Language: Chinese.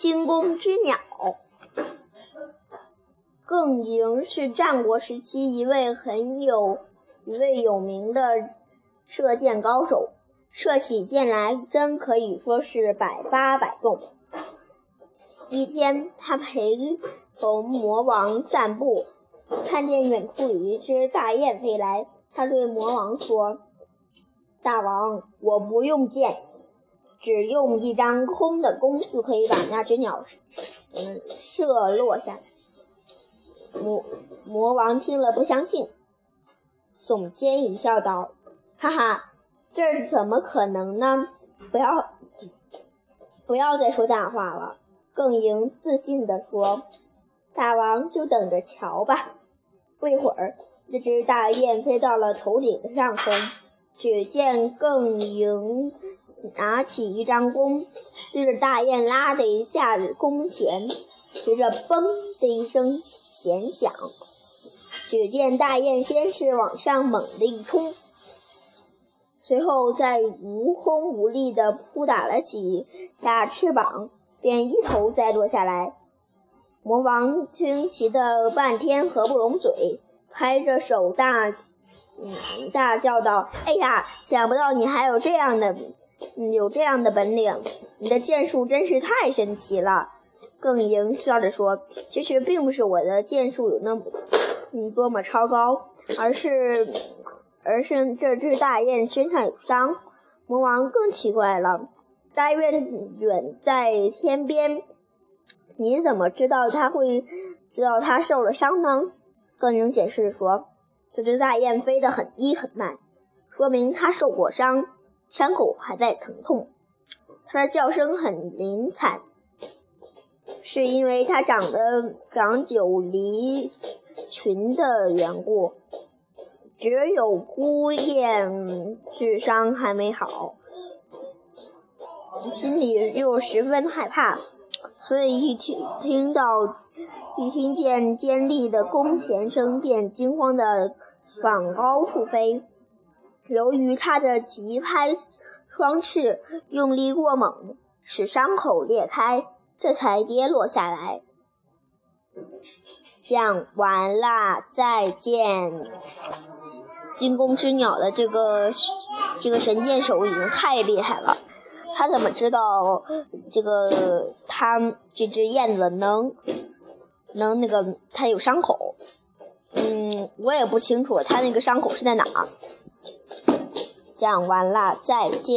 惊弓之鸟。更赢是战国时期一位很有一位有名的射箭高手，射起箭来真可以说是百发百中。一天，他陪同魔王散步，看见远处有一只大雁飞来，他对魔王说：“大王，我不用箭，只用一张空的弓就可以把那只鸟，嗯，射落下来。”魔魔王听了不相信，耸肩一笑，道：“哈哈，这怎么可能呢？不要，不要再说大话了。”更赢自信地说：“大王就等着瞧吧。”不一会儿，那只大雁飞到了头顶的上空，只见更赢拿起一张弓，对着大雁拉的一下弓弦，随着“嘣”的一声。弦响，只见大雁先是往上猛地一冲，随后再无风无力地扑打了几下翅膀，便一头栽落下来。魔王惊奇的半天合不拢嘴，拍着手大嗯大叫道：“哎呀，想不到你还有这样的有这样的本领，你的剑术真是太神奇了。”更赢笑着说：“其实并不是我的剑术有那么，嗯，多么超高，而是，而是这只大雁身上有伤。”魔王更奇怪了：“大雁远在天边，你怎么知道它会知道它受了伤呢？”更赢解释说：“这只大雁飞得很低很慢，说明它受过伤，伤口还在疼痛。它的叫声很灵惨。”是因为它长得长久离群的缘故，只有孤雁智商还没好，心里又十分害怕，所以一听听到一听见尖利的弓弦声，便惊慌的往高处飞。由于他的急拍双翅用力过猛，使伤口裂开。这才跌落下来。讲完啦，再见。惊弓之鸟的这个这个神箭手已经太厉害了，他怎么知道这个他这只燕子能能那个它有伤口？嗯，我也不清楚，它那个伤口是在哪。讲完了，再见。